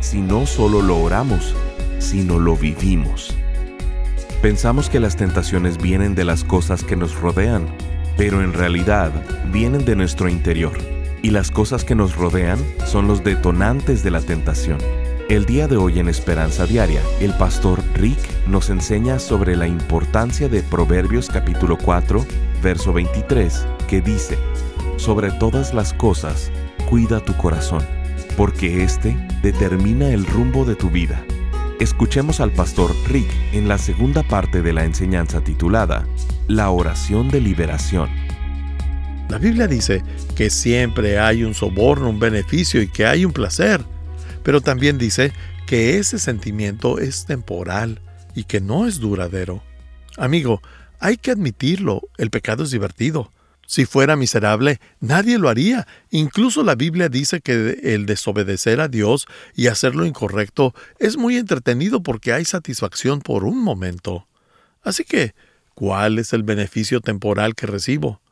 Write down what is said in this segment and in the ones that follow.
si no solo lo oramos, sino lo vivimos. Pensamos que las tentaciones vienen de las cosas que nos rodean, pero en realidad vienen de nuestro interior, y las cosas que nos rodean son los detonantes de la tentación. El día de hoy en Esperanza Diaria, el pastor Rick nos enseña sobre la importancia de Proverbios capítulo 4, verso 23, que dice, Sobre todas las cosas, cuida tu corazón, porque éste determina el rumbo de tu vida. Escuchemos al pastor Rick en la segunda parte de la enseñanza titulada La oración de liberación. La Biblia dice que siempre hay un soborno, un beneficio y que hay un placer, pero también dice que ese sentimiento es temporal y que no es duradero. Amigo, hay que admitirlo, el pecado es divertido. Si fuera miserable, nadie lo haría. Incluso la Biblia dice que el desobedecer a Dios y hacer lo incorrecto es muy entretenido porque hay satisfacción por un momento. Así que, ¿cuál es el beneficio temporal que recibo?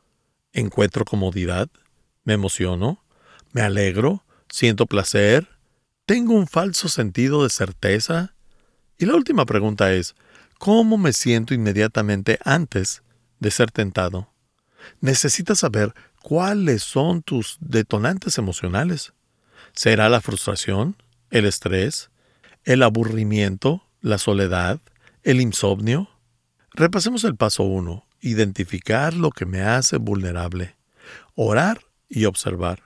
¿Encuentro comodidad? ¿Me emociono? ¿Me alegro? ¿Siento placer? ¿Tengo un falso sentido de certeza? Y la última pregunta es, ¿Cómo me siento inmediatamente antes de ser tentado? Necesitas saber cuáles son tus detonantes emocionales. ¿Será la frustración, el estrés, el aburrimiento, la soledad, el insomnio? Repasemos el paso 1. Identificar lo que me hace vulnerable. Orar y observar.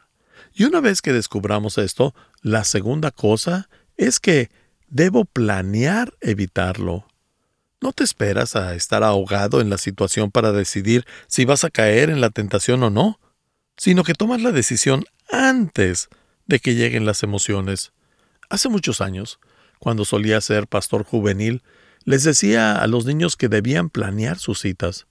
Y una vez que descubramos esto, la segunda cosa es que debo planear evitarlo. No te esperas a estar ahogado en la situación para decidir si vas a caer en la tentación o no, sino que tomas la decisión antes de que lleguen las emociones. Hace muchos años, cuando solía ser pastor juvenil, les decía a los niños que debían planear sus citas,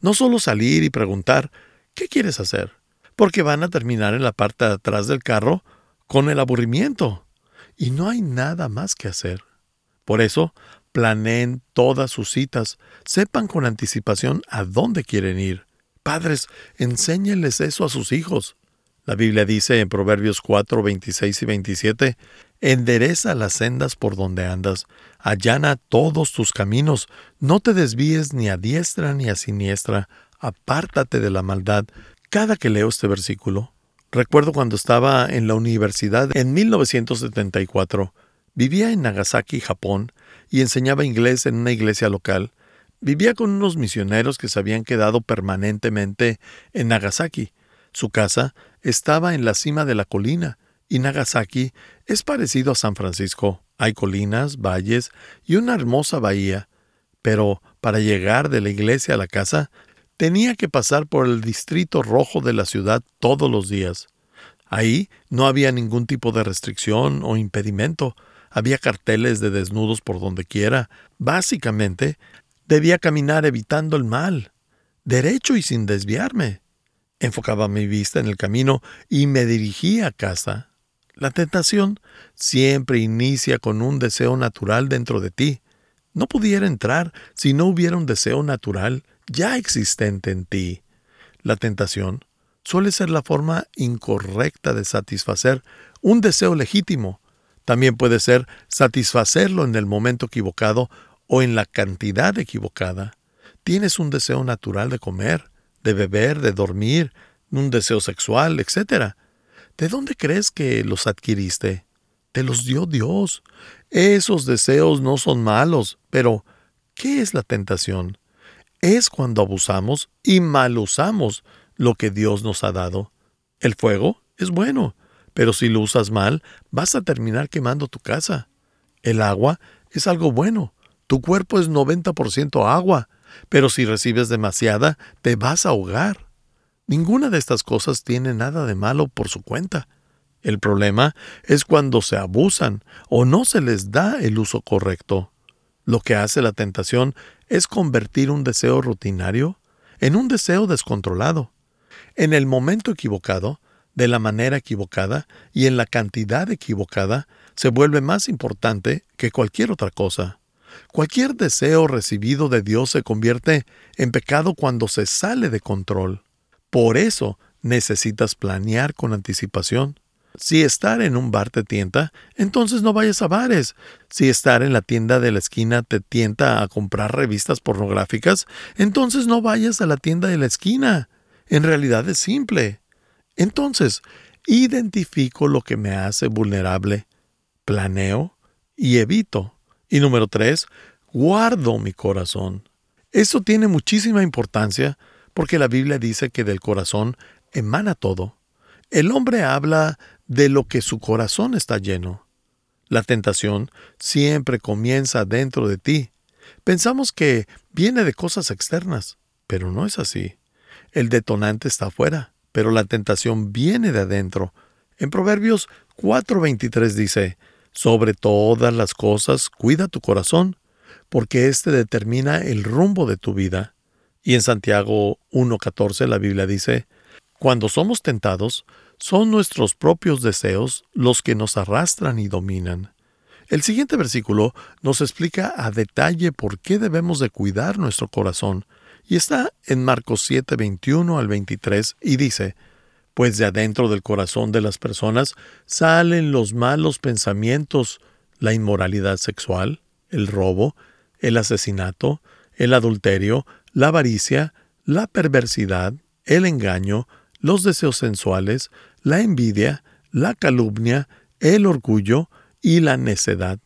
no solo salir y preguntar ¿qué quieres hacer? porque van a terminar en la parte de atrás del carro con el aburrimiento, y no hay nada más que hacer. Por eso, planeen todas sus citas, sepan con anticipación a dónde quieren ir. Padres, enséñenles eso a sus hijos. La Biblia dice en Proverbios 4, 26 y 27, Endereza las sendas por donde andas, allana todos tus caminos, no te desvíes ni a diestra ni a siniestra, apártate de la maldad. Cada que leo este versículo, recuerdo cuando estaba en la universidad en 1974, vivía en Nagasaki, Japón, y enseñaba inglés en una iglesia local, vivía con unos misioneros que se habían quedado permanentemente en Nagasaki. Su casa estaba en la cima de la colina, y Nagasaki es parecido a San Francisco. Hay colinas, valles y una hermosa bahía. Pero para llegar de la iglesia a la casa, tenía que pasar por el distrito rojo de la ciudad todos los días. Ahí no había ningún tipo de restricción o impedimento. Había carteles de desnudos por donde quiera. Básicamente, debía caminar evitando el mal, derecho y sin desviarme. Enfocaba mi vista en el camino y me dirigía a casa. La tentación siempre inicia con un deseo natural dentro de ti. No pudiera entrar si no hubiera un deseo natural ya existente en ti. La tentación suele ser la forma incorrecta de satisfacer un deseo legítimo, también puede ser satisfacerlo en el momento equivocado o en la cantidad equivocada. Tienes un deseo natural de comer, de beber, de dormir, un deseo sexual, etc. ¿De dónde crees que los adquiriste? Te los dio Dios. Esos deseos no son malos, pero ¿qué es la tentación? Es cuando abusamos y mal usamos lo que Dios nos ha dado. El fuego es bueno, pero si lo usas mal, vas a terminar quemando tu casa. El agua es algo bueno. Tu cuerpo es 90% agua, pero si recibes demasiada, te vas a ahogar. Ninguna de estas cosas tiene nada de malo por su cuenta. El problema es cuando se abusan o no se les da el uso correcto. Lo que hace la tentación es convertir un deseo rutinario en un deseo descontrolado. En el momento equivocado, de la manera equivocada y en la cantidad equivocada, se vuelve más importante que cualquier otra cosa. Cualquier deseo recibido de Dios se convierte en pecado cuando se sale de control. Por eso necesitas planear con anticipación. Si estar en un bar te tienta, entonces no vayas a bares. Si estar en la tienda de la esquina te tienta a comprar revistas pornográficas, entonces no vayas a la tienda de la esquina. En realidad es simple. Entonces, identifico lo que me hace vulnerable, planeo y evito. Y número tres, guardo mi corazón. Eso tiene muchísima importancia porque la Biblia dice que del corazón emana todo. El hombre habla de lo que su corazón está lleno. La tentación siempre comienza dentro de ti. Pensamos que viene de cosas externas, pero no es así. El detonante está afuera, pero la tentación viene de adentro. En Proverbios 4:23 dice, Sobre todas las cosas cuida tu corazón, porque éste determina el rumbo de tu vida. Y en Santiago 1:14 la Biblia dice, Cuando somos tentados, son nuestros propios deseos los que nos arrastran y dominan. El siguiente versículo nos explica a detalle por qué debemos de cuidar nuestro corazón, y está en Marcos 7, 21 al 23, y dice, Pues de adentro del corazón de las personas salen los malos pensamientos, la inmoralidad sexual, el robo, el asesinato, el adulterio, la avaricia, la perversidad, el engaño, los deseos sensuales, la envidia, la calumnia, el orgullo y la necedad.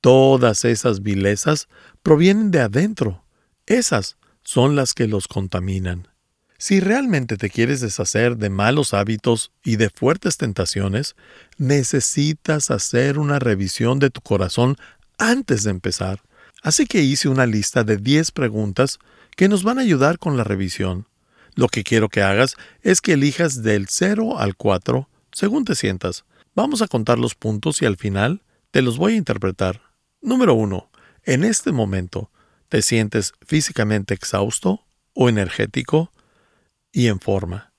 Todas esas vilezas provienen de adentro. Esas son las que los contaminan. Si realmente te quieres deshacer de malos hábitos y de fuertes tentaciones, necesitas hacer una revisión de tu corazón antes de empezar. Así que hice una lista de 10 preguntas que nos van a ayudar con la revisión. Lo que quiero que hagas es que elijas del 0 al 4 según te sientas. Vamos a contar los puntos y al final te los voy a interpretar. Número 1. En este momento, ¿te sientes físicamente exhausto o energético y en forma?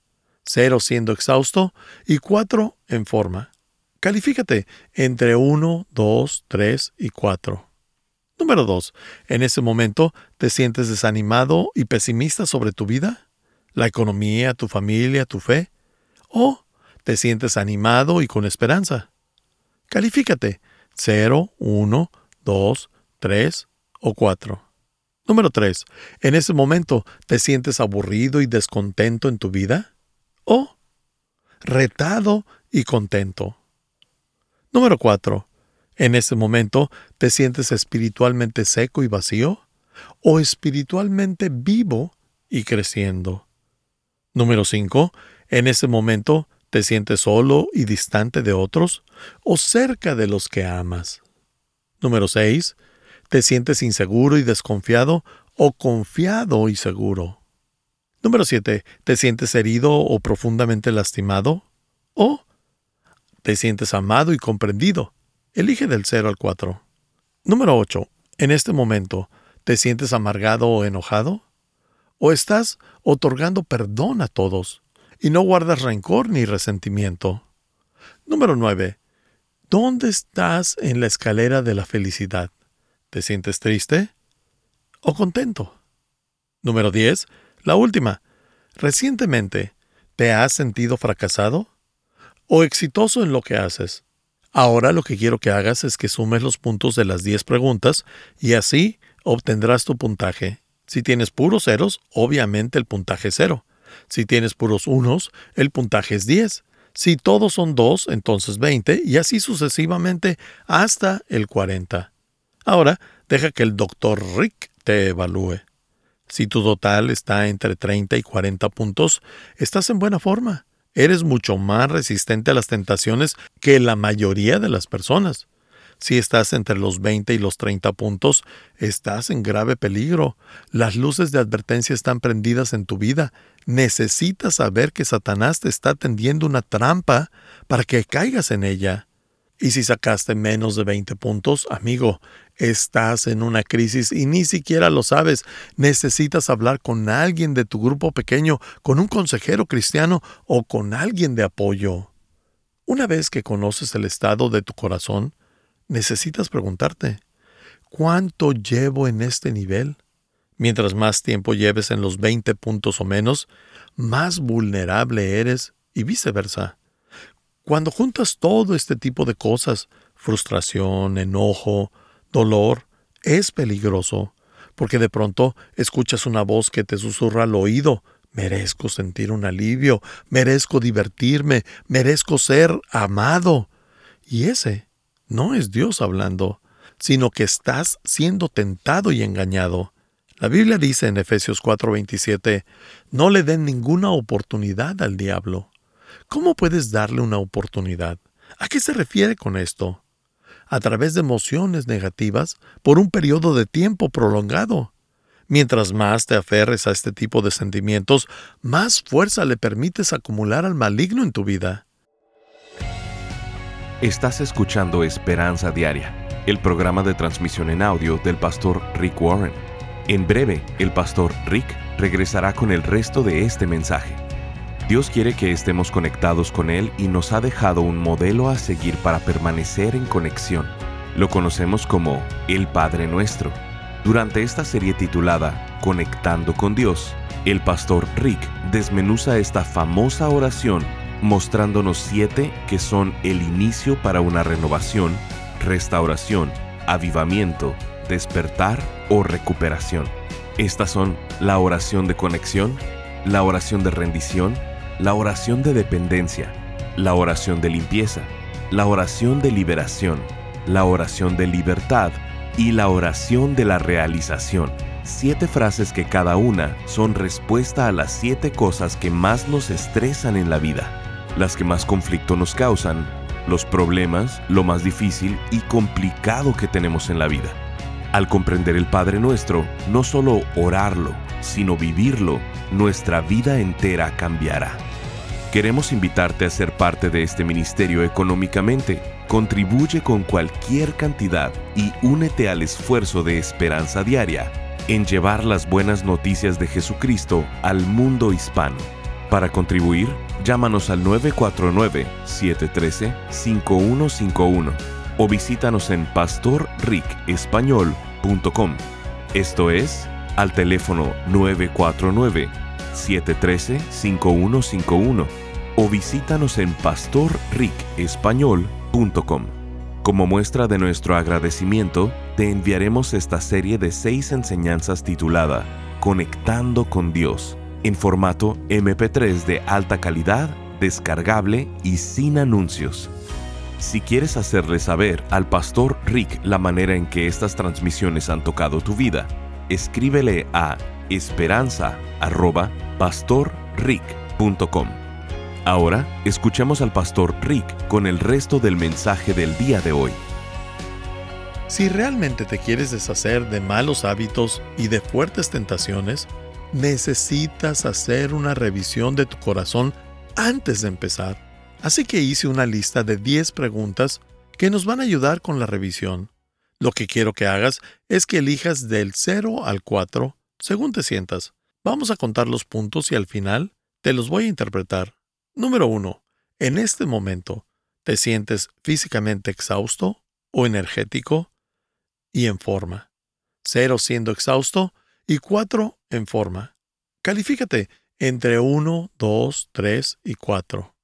0 siendo exhausto y 4 en forma. Califícate entre 1, 2, 3 y 4. Número 2. En ese momento, ¿te sientes desanimado y pesimista sobre tu vida? la economía, tu familia, tu fe? ¿O te sientes animado y con esperanza? Califícate 0, 1, 2, 3 o 4. Número 3. ¿En ese momento te sientes aburrido y descontento en tu vida? ¿O retado y contento? Número 4. ¿En ese momento te sientes espiritualmente seco y vacío? ¿O espiritualmente vivo y creciendo? Número 5. En ese momento, ¿te sientes solo y distante de otros o cerca de los que amas? Número 6. ¿Te sientes inseguro y desconfiado o confiado y seguro? Número 7. ¿Te sientes herido o profundamente lastimado? ¿O te sientes amado y comprendido? Elige del 0 al 4. Número 8. En este momento, ¿te sientes amargado o enojado? ¿O estás otorgando perdón a todos y no guardas rencor ni resentimiento? Número 9. ¿Dónde estás en la escalera de la felicidad? ¿Te sientes triste o contento? Número 10. La última. Recientemente, ¿te has sentido fracasado o exitoso en lo que haces? Ahora lo que quiero que hagas es que sumes los puntos de las 10 preguntas y así obtendrás tu puntaje si tienes puros ceros, obviamente el puntaje es cero. Si tienes puros unos, el puntaje es 10. Si todos son 2, entonces 20 y así sucesivamente hasta el 40. Ahora, deja que el doctor Rick te evalúe. Si tu total está entre 30 y 40 puntos, estás en buena forma. Eres mucho más resistente a las tentaciones que la mayoría de las personas. Si estás entre los 20 y los 30 puntos, estás en grave peligro. Las luces de advertencia están prendidas en tu vida. Necesitas saber que Satanás te está tendiendo una trampa para que caigas en ella. Y si sacaste menos de 20 puntos, amigo, estás en una crisis y ni siquiera lo sabes. Necesitas hablar con alguien de tu grupo pequeño, con un consejero cristiano o con alguien de apoyo. Una vez que conoces el estado de tu corazón, necesitas preguntarte, ¿cuánto llevo en este nivel? Mientras más tiempo lleves en los 20 puntos o menos, más vulnerable eres y viceversa. Cuando juntas todo este tipo de cosas, frustración, enojo, dolor, es peligroso, porque de pronto escuchas una voz que te susurra al oído, merezco sentir un alivio, merezco divertirme, merezco ser amado. Y ese no es Dios hablando, sino que estás siendo tentado y engañado. La Biblia dice en Efesios 4:27, no le den ninguna oportunidad al diablo. ¿Cómo puedes darle una oportunidad? ¿A qué se refiere con esto? A través de emociones negativas por un periodo de tiempo prolongado. Mientras más te aferres a este tipo de sentimientos, más fuerza le permites acumular al maligno en tu vida. Estás escuchando Esperanza Diaria, el programa de transmisión en audio del pastor Rick Warren. En breve, el pastor Rick regresará con el resto de este mensaje. Dios quiere que estemos conectados con Él y nos ha dejado un modelo a seguir para permanecer en conexión. Lo conocemos como el Padre Nuestro. Durante esta serie titulada Conectando con Dios, el pastor Rick desmenuza esta famosa oración mostrándonos siete que son el inicio para una renovación, restauración, avivamiento, despertar o recuperación. Estas son la oración de conexión, la oración de rendición, la oración de dependencia, la oración de limpieza, la oración de liberación, la oración de libertad y la oración de la realización. Siete frases que cada una son respuesta a las siete cosas que más nos estresan en la vida las que más conflicto nos causan, los problemas, lo más difícil y complicado que tenemos en la vida. Al comprender el Padre Nuestro, no solo orarlo, sino vivirlo, nuestra vida entera cambiará. Queremos invitarte a ser parte de este ministerio económicamente. Contribuye con cualquier cantidad y únete al esfuerzo de esperanza diaria en llevar las buenas noticias de Jesucristo al mundo hispano. Para contribuir, llámanos al 949-713-5151 o visítanos en pastorricespañol.com. Esto es, al teléfono 949-713-5151 o visítanos en pastorricespañol.com. Como muestra de nuestro agradecimiento, te enviaremos esta serie de seis enseñanzas titulada Conectando con Dios en formato MP3 de alta calidad, descargable y sin anuncios. Si quieres hacerle saber al pastor Rick la manera en que estas transmisiones han tocado tu vida, escríbele a esperanza@pastorrick.com. Ahora escuchemos al pastor Rick con el resto del mensaje del día de hoy. Si realmente te quieres deshacer de malos hábitos y de fuertes tentaciones, necesitas hacer una revisión de tu corazón antes de empezar. Así que hice una lista de 10 preguntas que nos van a ayudar con la revisión. Lo que quiero que hagas es que elijas del 0 al 4 según te sientas. Vamos a contar los puntos y al final te los voy a interpretar. Número 1. En este momento, ¿te sientes físicamente exhausto o energético y en forma? 0 siendo exhausto y 4 en forma. Califícate entre 1, 2, 3 y 4.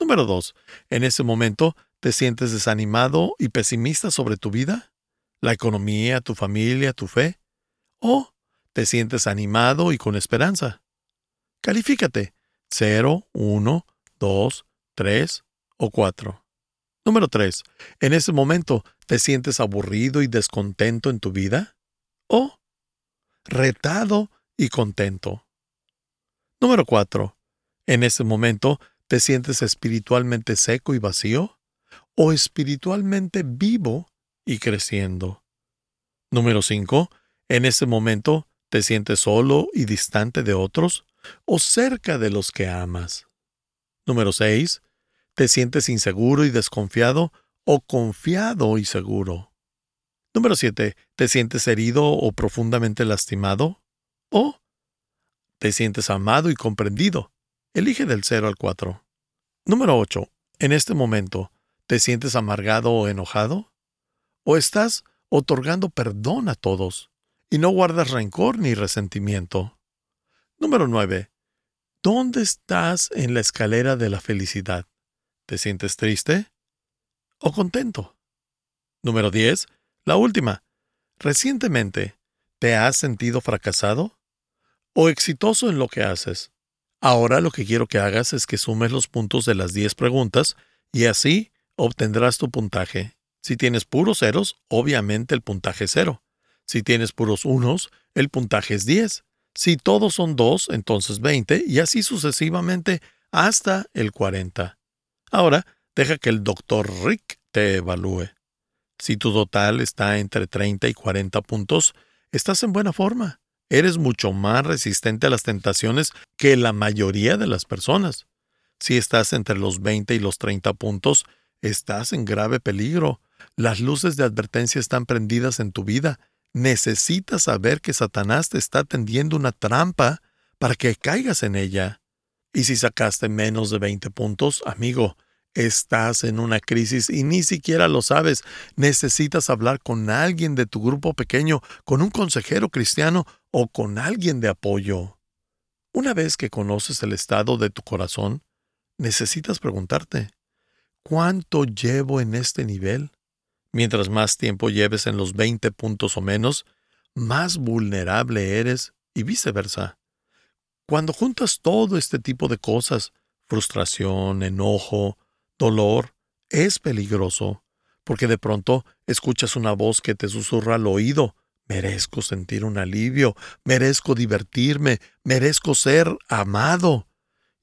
Número 2. En ese momento, ¿te sientes desanimado y pesimista sobre tu vida? ¿La economía, tu familia, tu fe? ¿O te sientes animado y con esperanza? Califícate 0, 1, 2, 3 o 4. Número 3. En ese momento, ¿te sientes aburrido y descontento en tu vida? ¿O retado y contento. Número 4. En ese momento, ¿te sientes espiritualmente seco y vacío? ¿O espiritualmente vivo y creciendo. Número 5. En ese momento, ¿te sientes solo y distante de otros o cerca de los que amas? Número 6. ¿Te sientes inseguro y desconfiado o confiado y seguro? Número 7. ¿Te sientes herido o profundamente lastimado? ¿O te sientes amado y comprendido? Elige del 0 al 4. Número 8. En este momento, ¿te sientes amargado o enojado? ¿O estás otorgando perdón a todos y no guardas rencor ni resentimiento? Número 9. ¿Dónde estás en la escalera de la felicidad? ¿Te sientes triste o contento? Número 10. La última. Recientemente, ¿te has sentido fracasado o exitoso en lo que haces? Ahora lo que quiero que hagas es que sumes los puntos de las 10 preguntas y así obtendrás tu puntaje. Si tienes puros ceros, obviamente el puntaje es cero. Si tienes puros unos, el puntaje es 10. Si todos son 2, entonces 20 y así sucesivamente hasta el 40. Ahora, deja que el doctor Rick te evalúe. Si tu total está entre 30 y 40 puntos, estás en buena forma. Eres mucho más resistente a las tentaciones que la mayoría de las personas. Si estás entre los 20 y los 30 puntos, estás en grave peligro. Las luces de advertencia están prendidas en tu vida. Necesitas saber que Satanás te está tendiendo una trampa para que caigas en ella. Y si sacaste menos de 20 puntos, amigo, Estás en una crisis y ni siquiera lo sabes. Necesitas hablar con alguien de tu grupo pequeño, con un consejero cristiano o con alguien de apoyo. Una vez que conoces el estado de tu corazón, necesitas preguntarte, ¿cuánto llevo en este nivel? Mientras más tiempo lleves en los 20 puntos o menos, más vulnerable eres y viceversa. Cuando juntas todo este tipo de cosas, frustración, enojo, dolor es peligroso, porque de pronto escuchas una voz que te susurra al oído, merezco sentir un alivio, merezco divertirme, merezco ser amado.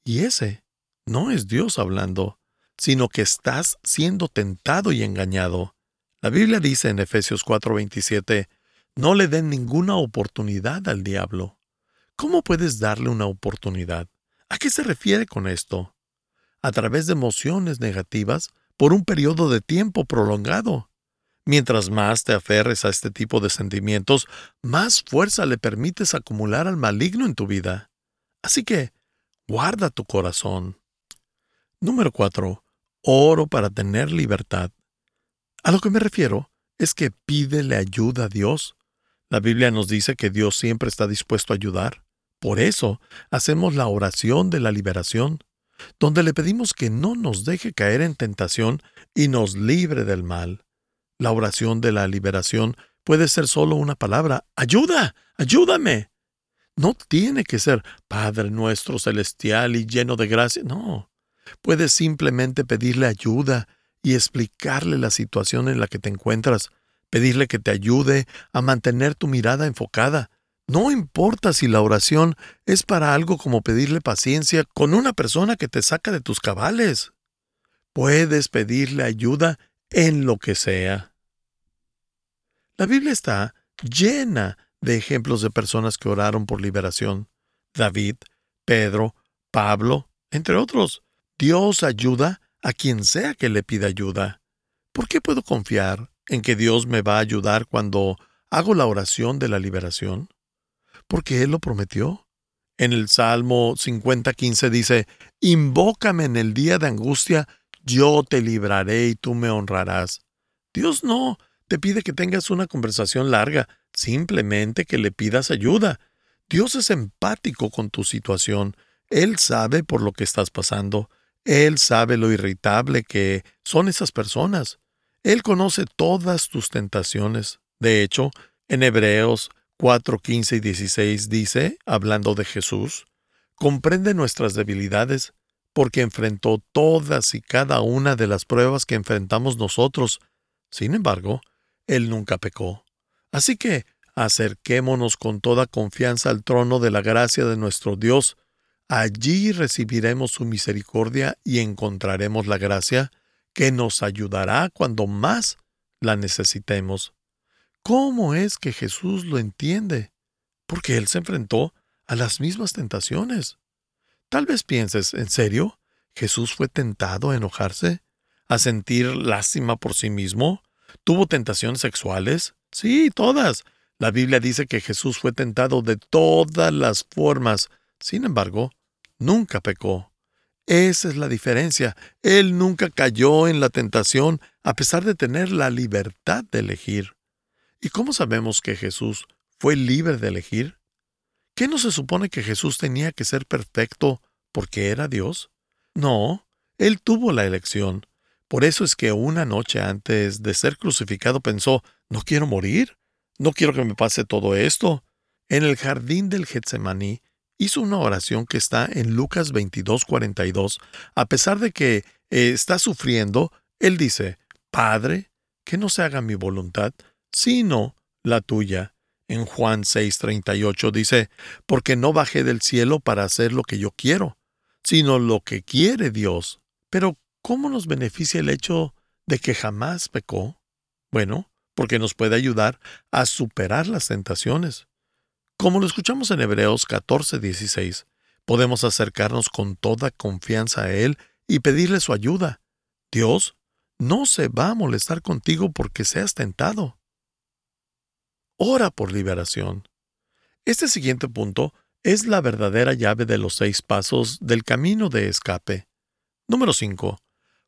Y ese no es Dios hablando, sino que estás siendo tentado y engañado. La Biblia dice en Efesios 4:27, no le den ninguna oportunidad al diablo. ¿Cómo puedes darle una oportunidad? ¿A qué se refiere con esto? a través de emociones negativas por un periodo de tiempo prolongado. Mientras más te aferres a este tipo de sentimientos, más fuerza le permites acumular al maligno en tu vida. Así que, guarda tu corazón. Número 4. Oro para tener libertad. A lo que me refiero es que pídele ayuda a Dios. La Biblia nos dice que Dios siempre está dispuesto a ayudar. Por eso hacemos la oración de la liberación donde le pedimos que no nos deje caer en tentación y nos libre del mal. La oración de la liberación puede ser solo una palabra, ayuda, ayúdame. No tiene que ser Padre nuestro celestial y lleno de gracia, no. Puedes simplemente pedirle ayuda y explicarle la situación en la que te encuentras, pedirle que te ayude a mantener tu mirada enfocada, no importa si la oración es para algo como pedirle paciencia con una persona que te saca de tus cabales. Puedes pedirle ayuda en lo que sea. La Biblia está llena de ejemplos de personas que oraron por liberación. David, Pedro, Pablo, entre otros. Dios ayuda a quien sea que le pida ayuda. ¿Por qué puedo confiar en que Dios me va a ayudar cuando hago la oración de la liberación? porque Él lo prometió. En el Salmo 50:15 dice, Invócame en el día de angustia, yo te libraré y tú me honrarás. Dios no te pide que tengas una conversación larga, simplemente que le pidas ayuda. Dios es empático con tu situación. Él sabe por lo que estás pasando. Él sabe lo irritable que son esas personas. Él conoce todas tus tentaciones. De hecho, en Hebreos 4, 15 y 16 dice, hablando de Jesús, comprende nuestras debilidades, porque enfrentó todas y cada una de las pruebas que enfrentamos nosotros. Sin embargo, Él nunca pecó. Así que acerquémonos con toda confianza al trono de la gracia de nuestro Dios. Allí recibiremos su misericordia y encontraremos la gracia que nos ayudará cuando más la necesitemos. ¿Cómo es que Jesús lo entiende? Porque Él se enfrentó a las mismas tentaciones. Tal vez pienses, ¿en serio? ¿Jesús fue tentado a enojarse? ¿A sentir lástima por sí mismo? ¿Tuvo tentaciones sexuales? Sí, todas. La Biblia dice que Jesús fue tentado de todas las formas. Sin embargo, nunca pecó. Esa es la diferencia. Él nunca cayó en la tentación a pesar de tener la libertad de elegir. ¿Y cómo sabemos que Jesús fue libre de elegir? ¿Qué no se supone que Jesús tenía que ser perfecto porque era Dios? No, él tuvo la elección. Por eso es que una noche antes de ser crucificado pensó, no quiero morir, no quiero que me pase todo esto. En el jardín del Getsemaní hizo una oración que está en Lucas 22:42. A pesar de que eh, está sufriendo, él dice, Padre, que no se haga mi voluntad, sino la tuya. En Juan 6:38 dice, porque no bajé del cielo para hacer lo que yo quiero, sino lo que quiere Dios. Pero, ¿cómo nos beneficia el hecho de que jamás pecó? Bueno, porque nos puede ayudar a superar las tentaciones. Como lo escuchamos en Hebreos 14:16, podemos acercarnos con toda confianza a Él y pedirle su ayuda. Dios no se va a molestar contigo porque seas tentado. Ora por liberación. Este siguiente punto es la verdadera llave de los seis pasos del camino de escape. Número 5.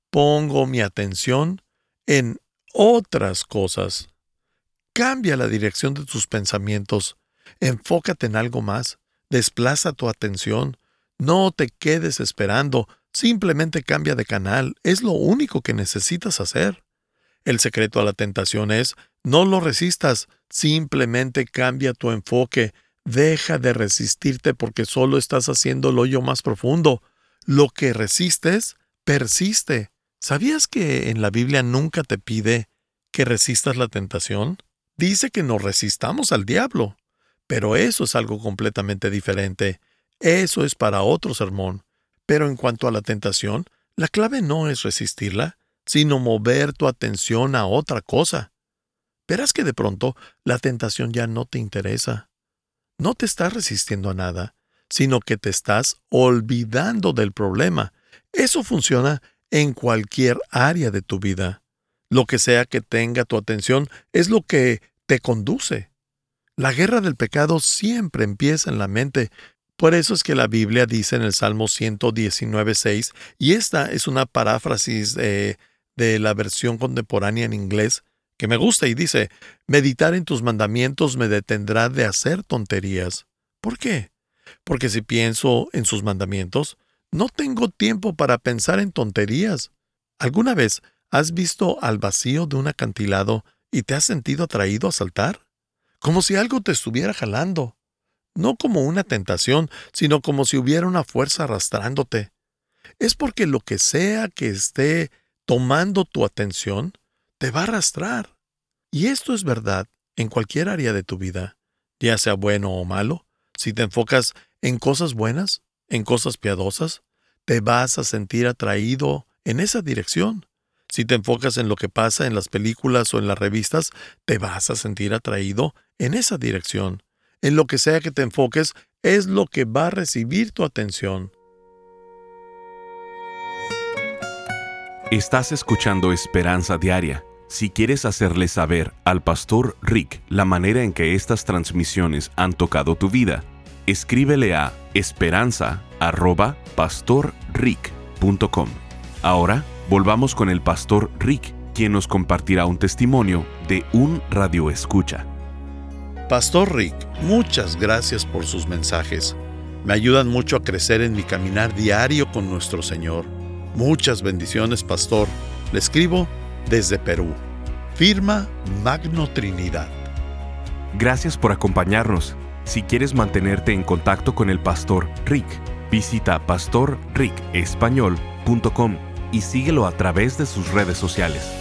Pongo mi atención en otras cosas. Cambia la dirección de tus pensamientos. Enfócate en algo más. Desplaza tu atención. No te quedes esperando. Simplemente cambia de canal. Es lo único que necesitas hacer. El secreto a la tentación es, no lo resistas, simplemente cambia tu enfoque. Deja de resistirte porque solo estás haciendo el hoyo más profundo. Lo que resistes, persiste. ¿Sabías que en la Biblia nunca te pide que resistas la tentación? Dice que nos resistamos al diablo. Pero eso es algo completamente diferente. Eso es para otro sermón. Pero en cuanto a la tentación, la clave no es resistirla, sino mover tu atención a otra cosa. Verás que de pronto la tentación ya no te interesa no te estás resistiendo a nada, sino que te estás olvidando del problema. Eso funciona en cualquier área de tu vida. Lo que sea que tenga tu atención es lo que te conduce. La guerra del pecado siempre empieza en la mente. Por eso es que la Biblia dice en el Salmo 119.6, y esta es una paráfrasis de, de la versión contemporánea en inglés, que me gusta y dice, meditar en tus mandamientos me detendrá de hacer tonterías. ¿Por qué? Porque si pienso en sus mandamientos, no tengo tiempo para pensar en tonterías. ¿Alguna vez has visto al vacío de un acantilado y te has sentido atraído a saltar? Como si algo te estuviera jalando. No como una tentación, sino como si hubiera una fuerza arrastrándote. Es porque lo que sea que esté tomando tu atención, te va a arrastrar. Y esto es verdad en cualquier área de tu vida, ya sea bueno o malo. Si te enfocas en cosas buenas, en cosas piadosas, te vas a sentir atraído en esa dirección. Si te enfocas en lo que pasa en las películas o en las revistas, te vas a sentir atraído en esa dirección. En lo que sea que te enfoques, es lo que va a recibir tu atención. Estás escuchando Esperanza Diaria si quieres hacerle saber al pastor Rick la manera en que estas transmisiones han tocado tu vida, escríbele a esperanza.pastorrick.com. Ahora volvamos con el pastor Rick, quien nos compartirá un testimonio de un radio escucha. Pastor Rick, muchas gracias por sus mensajes. Me ayudan mucho a crecer en mi caminar diario con nuestro Señor. Muchas bendiciones, pastor. Le escribo desde Perú. Firma Magno Trinidad. Gracias por acompañarnos. Si quieres mantenerte en contacto con el pastor Rick, visita pastorricespañol.com y síguelo a través de sus redes sociales.